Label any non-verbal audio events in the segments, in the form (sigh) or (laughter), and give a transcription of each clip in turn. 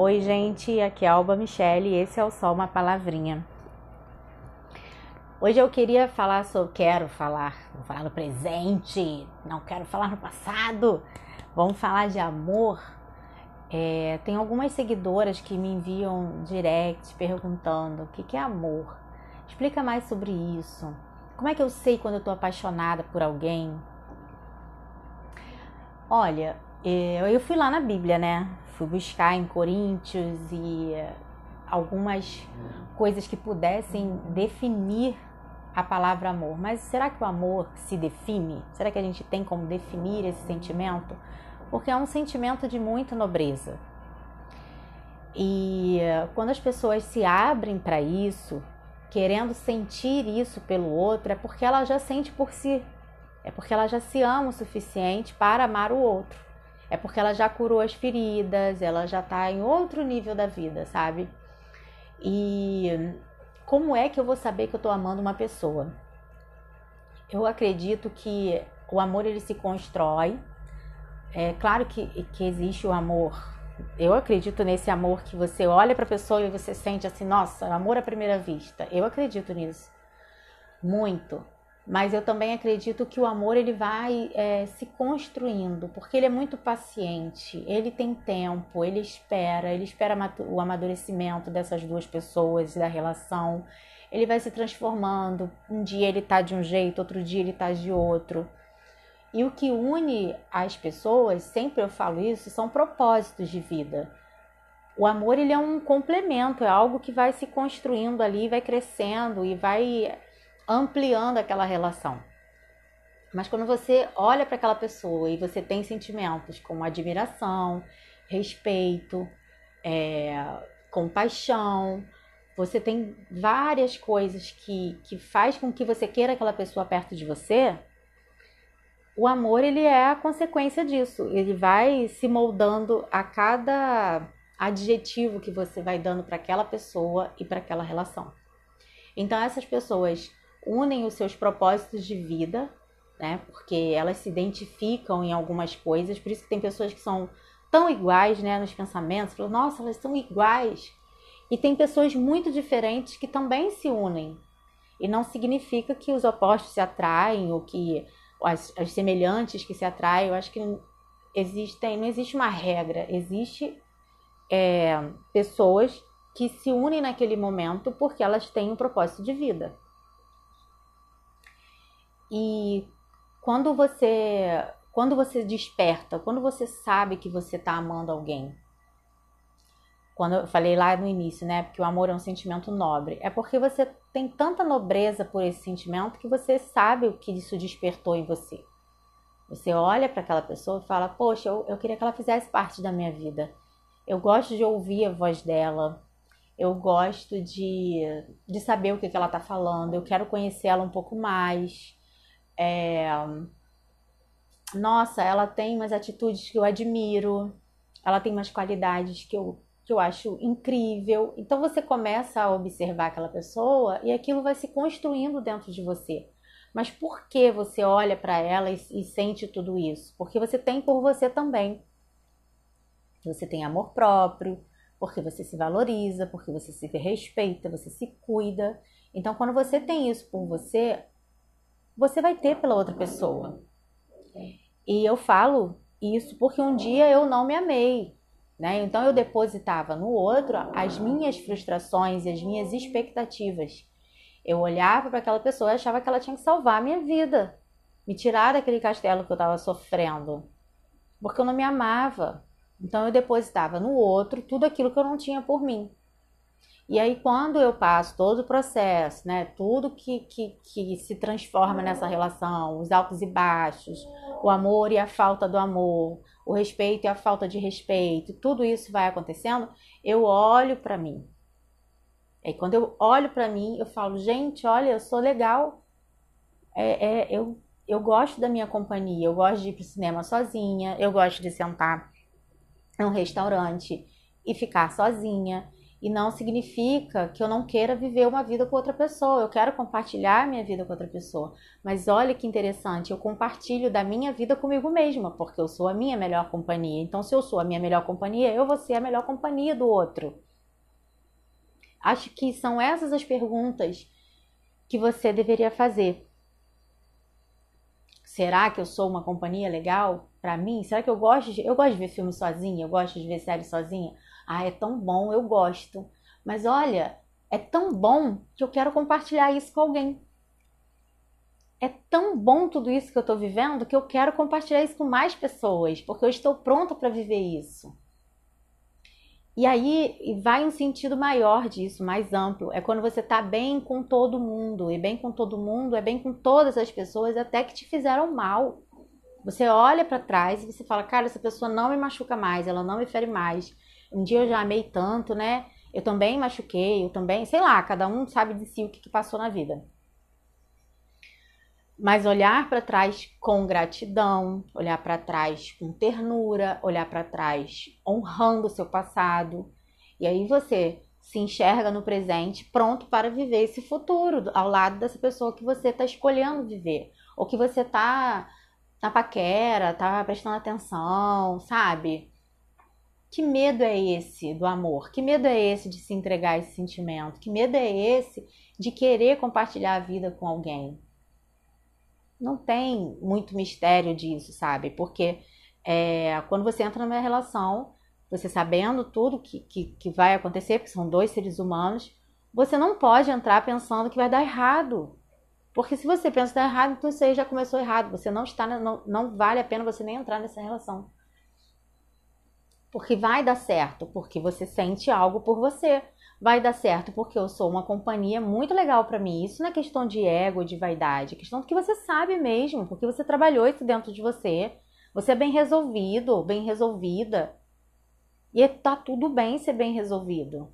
Oi, gente, aqui é Alba Michele e esse é o Só Uma Palavrinha. Hoje eu queria falar sobre. Quero falar, vou falar no presente, não quero falar no passado. Vamos falar de amor. É, tem algumas seguidoras que me enviam direct perguntando o que, que é amor. Explica mais sobre isso. Como é que eu sei quando eu tô apaixonada por alguém? Olha, eu fui lá na Bíblia, né? Fui buscar em Coríntios e algumas coisas que pudessem definir a palavra amor. Mas será que o amor se define? Será que a gente tem como definir esse sentimento? Porque é um sentimento de muita nobreza. E quando as pessoas se abrem para isso, querendo sentir isso pelo outro, é porque ela já sente por si. É porque ela já se ama o suficiente para amar o outro é porque ela já curou as feridas, ela já tá em outro nível da vida, sabe? E como é que eu vou saber que eu tô amando uma pessoa? Eu acredito que o amor ele se constrói. É claro que, que existe o amor. Eu acredito nesse amor que você olha para a pessoa e você sente assim, nossa, amor à primeira vista. Eu acredito nisso. Muito mas eu também acredito que o amor ele vai é, se construindo, porque ele é muito paciente, ele tem tempo, ele espera, ele espera o amadurecimento dessas duas pessoas, da relação, ele vai se transformando, um dia ele tá de um jeito, outro dia ele tá de outro. E o que une as pessoas, sempre eu falo isso, são propósitos de vida. O amor ele é um complemento, é algo que vai se construindo ali, vai crescendo e vai ampliando aquela relação. Mas quando você olha para aquela pessoa e você tem sentimentos como admiração, respeito, é, compaixão, você tem várias coisas que, que faz com que você queira aquela pessoa perto de você, o amor ele é a consequência disso. Ele vai se moldando a cada adjetivo que você vai dando para aquela pessoa e para aquela relação. Então essas pessoas unem os seus propósitos de vida, né? Porque elas se identificam em algumas coisas, por isso que tem pessoas que são tão iguais, né, nos pensamentos, falam, nossa, elas são iguais. E tem pessoas muito diferentes que também se unem. E não significa que os opostos se atraem ou que as, as semelhantes que se atraem. Eu acho que existem, não existe uma regra, existe é, pessoas que se unem naquele momento porque elas têm um propósito de vida. E quando você quando você desperta, quando você sabe que você está amando alguém, quando eu falei lá no início, né, porque o amor é um sentimento nobre, é porque você tem tanta nobreza por esse sentimento que você sabe o que isso despertou em você. Você olha para aquela pessoa e fala: Poxa, eu, eu queria que ela fizesse parte da minha vida. Eu gosto de ouvir a voz dela. Eu gosto de, de saber o que, que ela está falando. Eu quero conhecer ela um pouco mais. É... Nossa, ela tem umas atitudes que eu admiro, ela tem umas qualidades que eu, que eu acho incrível. Então você começa a observar aquela pessoa e aquilo vai se construindo dentro de você. Mas por que você olha para ela e, e sente tudo isso? Porque você tem por você também. Você tem amor próprio, porque você se valoriza, porque você se respeita, você se cuida. Então, quando você tem isso por você, você vai ter pela outra pessoa. E eu falo isso porque um dia eu não me amei, né? Então eu depositava no outro as minhas frustrações e as minhas expectativas. Eu olhava para aquela pessoa e achava que ela tinha que salvar a minha vida, me tirar daquele castelo que eu estava sofrendo, porque eu não me amava. Então eu depositava no outro tudo aquilo que eu não tinha por mim. E aí, quando eu passo todo o processo, né, tudo que, que, que se transforma nessa relação, os altos e baixos, o amor e a falta do amor, o respeito e a falta de respeito, tudo isso vai acontecendo, eu olho para mim. E quando eu olho para mim, eu falo, gente, olha, eu sou legal. É, é, eu, eu gosto da minha companhia, eu gosto de ir pro cinema sozinha, eu gosto de sentar num restaurante e ficar sozinha. E não significa que eu não queira viver uma vida com outra pessoa. Eu quero compartilhar minha vida com outra pessoa. Mas olha que interessante, eu compartilho da minha vida comigo mesma, porque eu sou a minha melhor companhia. Então, se eu sou a minha melhor companhia, eu vou ser a melhor companhia do outro. Acho que são essas as perguntas que você deveria fazer. Será que eu sou uma companhia legal para mim? Será que eu gosto de, eu gosto de ver filme sozinha? Eu gosto de ver série sozinha? Ah, é tão bom, eu gosto. Mas olha, é tão bom que eu quero compartilhar isso com alguém. É tão bom tudo isso que eu estou vivendo que eu quero compartilhar isso com mais pessoas, porque eu estou pronta para viver isso. E aí vai um sentido maior disso, mais amplo. É quando você está bem com todo mundo. E bem com todo mundo é bem com todas as pessoas, até que te fizeram mal. Você olha para trás e você fala: Cara, essa pessoa não me machuca mais, ela não me fere mais. Um dia eu já amei tanto, né? Eu também machuquei, eu também, sei lá, cada um sabe de si o que, passou na vida. Mas olhar para trás com gratidão, olhar para trás com ternura, olhar para trás honrando o seu passado. E aí você se enxerga no presente pronto para viver esse futuro ao lado dessa pessoa que você está escolhendo viver. Ou que você está na paquera, tá prestando atenção, sabe? Que medo é esse do amor? Que medo é esse de se entregar a esse sentimento? Que medo é esse de querer compartilhar a vida com alguém? Não tem muito mistério disso, sabe? Porque é, quando você entra numa relação, você sabendo tudo que, que, que vai acontecer, porque são dois seres humanos, você não pode entrar pensando que vai dar errado. Porque se você pensa que está errado, então isso aí já começou errado. Você não está, não, não vale a pena você nem entrar nessa relação. Porque vai dar certo, porque você sente algo por você. Vai dar certo porque eu sou uma companhia muito legal para mim. Isso não é questão de ego, de vaidade, é questão do que você sabe mesmo, porque você trabalhou isso dentro de você. Você é bem resolvido, bem resolvida. E tá tudo bem ser bem resolvido.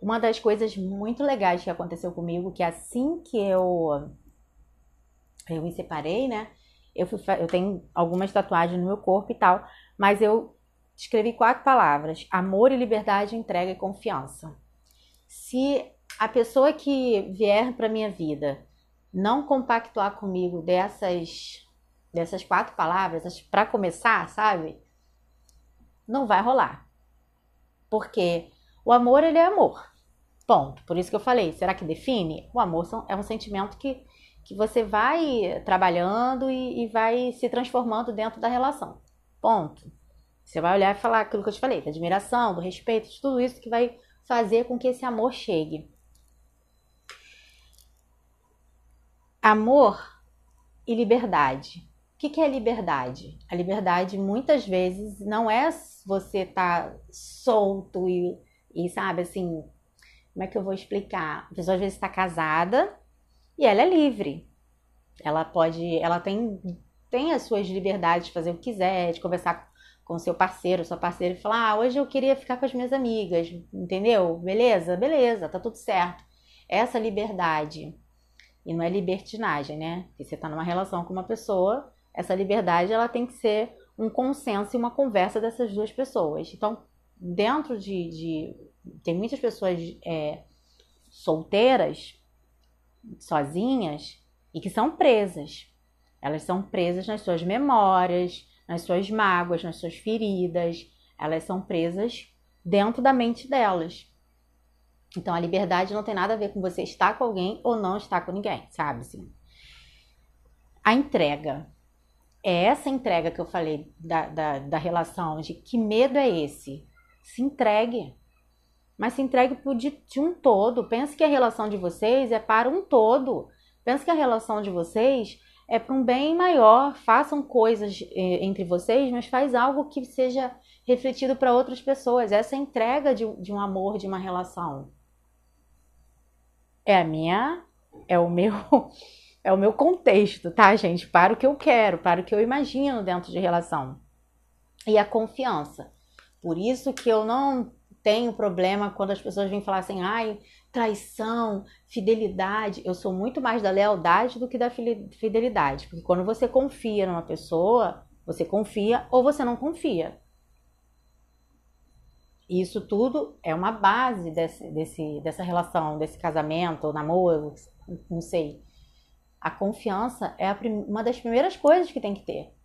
Uma das coisas muito legais que aconteceu comigo, que assim que eu eu me separei, né? Eu, fui, eu tenho algumas tatuagens no meu corpo e tal, mas eu escrevi quatro palavras: amor e liberdade, entrega e confiança. Se a pessoa que vier para minha vida não compactuar comigo dessas dessas quatro palavras, para começar, sabe? Não vai rolar. Porque o amor ele é amor. Ponto. Por isso que eu falei, será que define? O amor é um sentimento que que você vai trabalhando e, e, vai se transformando dentro da relação. Ponto. Você vai olhar e falar aquilo que eu te falei, da admiração, do respeito, de tudo isso que vai fazer com que esse amor chegue. Amor e liberdade. O que, é liberdade? A liberdade muitas vezes não é você estar tá solto e, e, sabe assim, como é que eu vou explicar? A pessoa às vezes está casada e ela é livre. Ela pode, ela tem, tem as suas liberdades de fazer o que quiser, de conversar com seu parceiro, sua parceira e falar: ah, hoje eu queria ficar com as minhas amigas, entendeu? Beleza? Beleza, tá tudo certo. Essa liberdade, e não é libertinagem, né? Porque você tá numa relação com uma pessoa, essa liberdade ela tem que ser um consenso e uma conversa dessas duas pessoas. Então, dentro de. de tem muitas pessoas é, solteiras sozinhas e que são presas. Elas são presas nas suas memórias, nas suas mágoas, nas suas feridas. Elas são presas dentro da mente delas. Então a liberdade não tem nada a ver com você estar com alguém ou não estar com ninguém, sabe? Assim. A entrega. É essa entrega que eu falei da, da, da relação, de que medo é esse? Se entregue mas se entregue de, de um todo. Pense que a relação de vocês é para um todo. Pense que a relação de vocês é para um bem maior. Façam coisas eh, entre vocês, mas faz algo que seja refletido para outras pessoas. Essa é entrega de, de um amor, de uma relação. É a minha, é o meu, (laughs) é o meu contexto, tá, gente? Para o que eu quero, para o que eu imagino dentro de relação. E a confiança. Por isso que eu não tenho problema quando as pessoas vêm falar assim, ai, traição, fidelidade. Eu sou muito mais da lealdade do que da fidelidade. Porque quando você confia numa pessoa, você confia ou você não confia. isso tudo é uma base desse, desse, dessa relação, desse casamento, namoro, não sei. A confiança é a uma das primeiras coisas que tem que ter.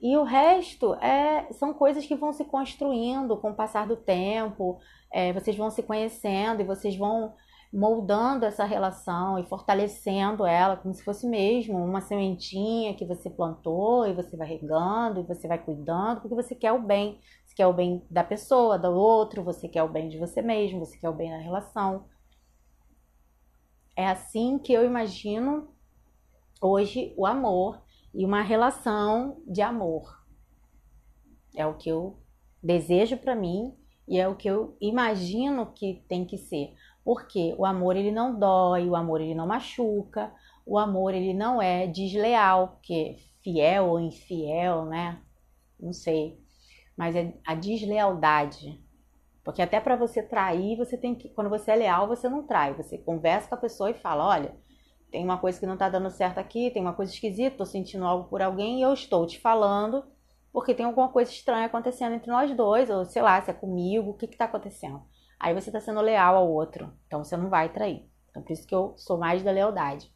E o resto é, são coisas que vão se construindo com o passar do tempo, é, vocês vão se conhecendo e vocês vão moldando essa relação e fortalecendo ela como se fosse mesmo uma sementinha que você plantou e você vai regando e você vai cuidando porque você quer o bem. Você quer o bem da pessoa, do outro, você quer o bem de você mesmo, você quer o bem da relação. É assim que eu imagino hoje o amor e uma relação de amor. É o que eu desejo para mim e é o que eu imagino que tem que ser. Porque o amor ele não dói, o amor ele não machuca, o amor ele não é desleal, porque fiel ou infiel, né? Não sei. Mas é a deslealdade. Porque até para você trair, você tem que, quando você é leal, você não trai. Você conversa com a pessoa e fala, olha, tem uma coisa que não tá dando certo aqui, tem uma coisa esquisita, tô sentindo algo por alguém e eu estou te falando porque tem alguma coisa estranha acontecendo entre nós dois, ou sei lá, se é comigo, o que que tá acontecendo? Aí você tá sendo leal ao outro, então você não vai trair. Então por isso que eu sou mais da lealdade.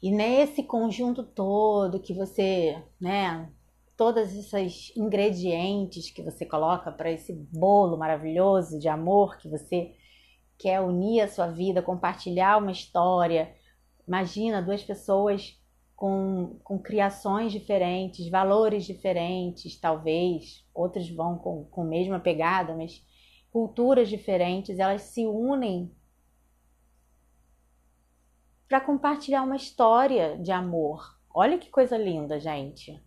E nesse conjunto todo que você, né, todos esses ingredientes que você coloca para esse bolo maravilhoso de amor que você quer unir a sua vida, compartilhar uma história. Imagina duas pessoas com, com criações diferentes, valores diferentes, talvez, outros vão com, com a mesma pegada, mas culturas diferentes, elas se unem para compartilhar uma história de amor. Olha que coisa linda, gente.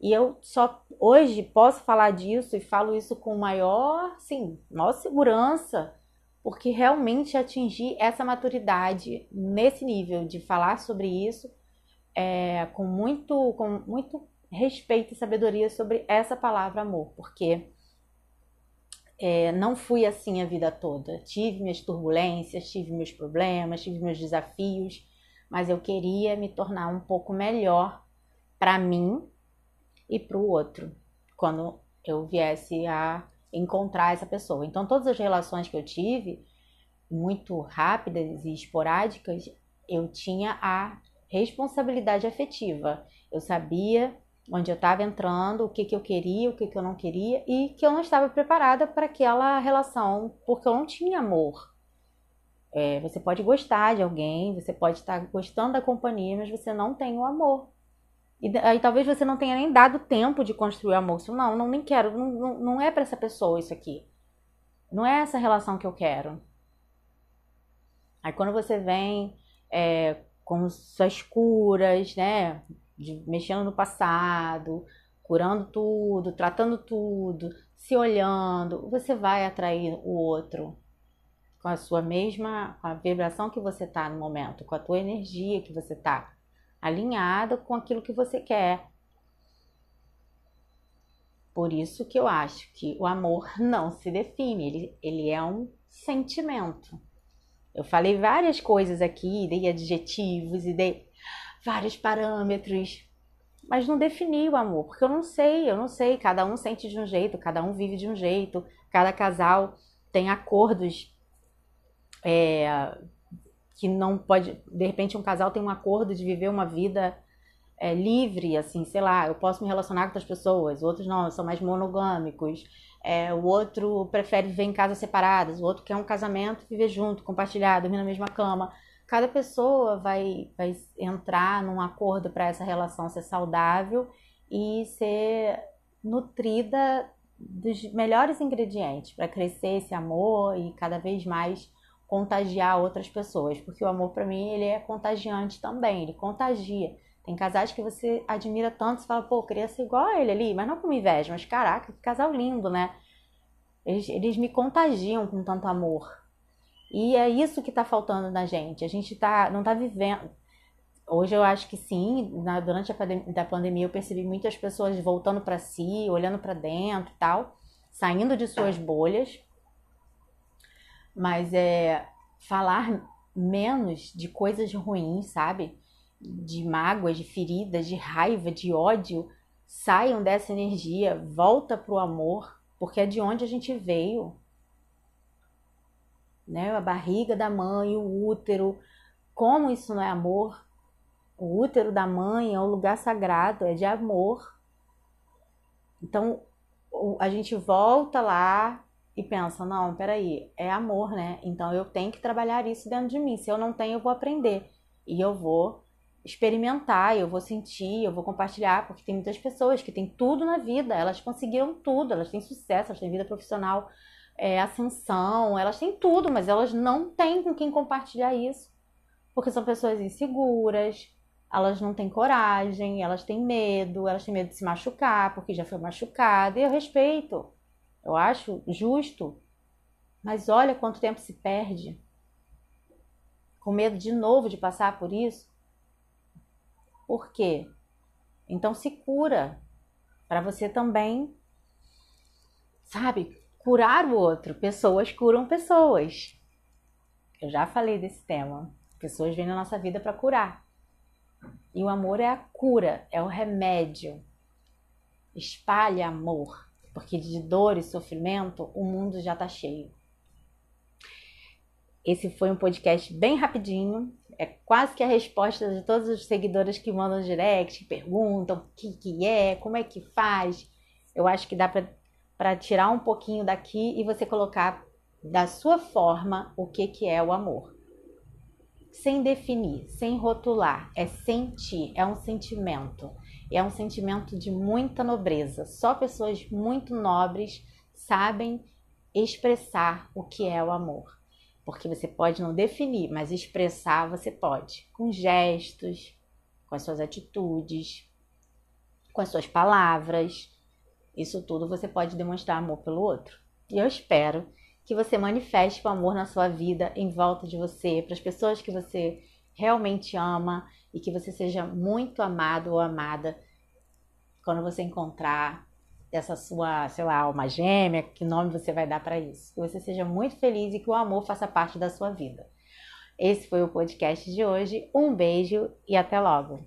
E eu só hoje posso falar disso e falo isso com maior, sim, maior segurança, porque realmente atingir essa maturidade nesse nível de falar sobre isso é, com muito com muito respeito e sabedoria sobre essa palavra amor, porque é, não fui assim a vida toda. Tive minhas turbulências, tive meus problemas, tive meus desafios, mas eu queria me tornar um pouco melhor para mim e para o outro quando eu viesse a encontrar essa pessoa. Então, todas as relações que eu tive, muito rápidas e esporádicas, eu tinha a responsabilidade afetiva. Eu sabia onde eu estava entrando, o que, que eu queria, o que, que eu não queria e que eu não estava preparada para aquela relação, porque eu não tinha amor. É, você pode gostar de alguém, você pode estar gostando da companhia, mas você não tem o amor. E aí talvez você não tenha nem dado tempo de construir o amor. Não, não nem quero, não, não, é para essa pessoa isso aqui. Não é essa relação que eu quero. Aí quando você vem é, com suas curas, né? De, mexendo no passado, curando tudo, tratando tudo, se olhando, você vai atrair o outro com a sua mesma, a vibração que você tá no momento, com a tua energia que você tá alinhada com aquilo que você quer. Por isso que eu acho que o amor (laughs) não se define, ele, ele é um sentimento. Eu falei várias coisas aqui, dei adjetivos e dei vários parâmetros, mas não defini o amor, porque eu não sei, eu não sei. Cada um sente de um jeito, cada um vive de um jeito, cada casal tem acordos é, que não pode. De repente, um casal tem um acordo de viver uma vida é, livre, assim, sei lá, eu posso me relacionar com outras pessoas, outros não, são mais monogâmicos. É, o outro prefere viver em casas separadas, o outro quer um casamento, viver junto, compartilhar, dormir na mesma cama. Cada pessoa vai, vai entrar num acordo para essa relação ser saudável e ser nutrida dos melhores ingredientes para crescer esse amor e cada vez mais contagiar outras pessoas, porque o amor para mim ele é contagiante também, ele contagia. Tem casais que você admira tanto, você fala, pô, queria ser igual a ele ali, mas não com inveja, mas caraca, que casal lindo, né? Eles, eles me contagiam com tanto amor. E é isso que tá faltando na gente. A gente tá, não tá vivendo. Hoje eu acho que sim, na, durante a pandemia, da pandemia eu percebi muitas pessoas voltando para si, olhando para dentro e tal, saindo de suas bolhas. Mas é falar menos de coisas ruins, sabe? de mágoas, de feridas, de raiva, de ódio, Saiam dessa energia, volta para o amor, porque é de onde a gente veio. Né? A barriga da mãe, o útero. Como isso não é amor? O útero da mãe é um lugar sagrado, é de amor. Então, a gente volta lá e pensa: não, peraí, é amor, né? Então eu tenho que trabalhar isso dentro de mim. Se eu não tenho, eu vou aprender. E eu vou experimentar, eu vou sentir, eu vou compartilhar, porque tem muitas pessoas que têm tudo na vida, elas conseguiram tudo, elas têm sucesso, elas têm vida profissional, é, ascensão, elas têm tudo, mas elas não têm com quem compartilhar isso, porque são pessoas inseguras, elas não têm coragem, elas têm medo, elas têm medo de se machucar, porque já foi machucada, e eu respeito, eu acho justo, mas olha quanto tempo se perde com medo de novo de passar por isso por quê? Então se cura para você também, sabe, curar o outro. Pessoas curam pessoas. Eu já falei desse tema. Pessoas vêm na nossa vida para curar. E o amor é a cura, é o remédio. Espalhe amor, porque de dor e sofrimento o mundo já está cheio. Esse foi um podcast bem rapidinho, é quase que a resposta de todos os seguidores que mandam direct, que perguntam o que, que é, como é que faz. Eu acho que dá para tirar um pouquinho daqui e você colocar da sua forma o que, que é o amor. Sem definir, sem rotular, é sentir, é um sentimento. É um sentimento de muita nobreza. Só pessoas muito nobres sabem expressar o que é o amor porque você pode não definir, mas expressar você pode, com gestos, com as suas atitudes, com as suas palavras. Isso tudo você pode demonstrar amor pelo outro. E eu espero que você manifeste o amor na sua vida, em volta de você, para as pessoas que você realmente ama e que você seja muito amado ou amada quando você encontrar dessa sua, sei lá, alma gêmea, que nome você vai dar para isso. Que você seja muito feliz e que o amor faça parte da sua vida. Esse foi o podcast de hoje. Um beijo e até logo.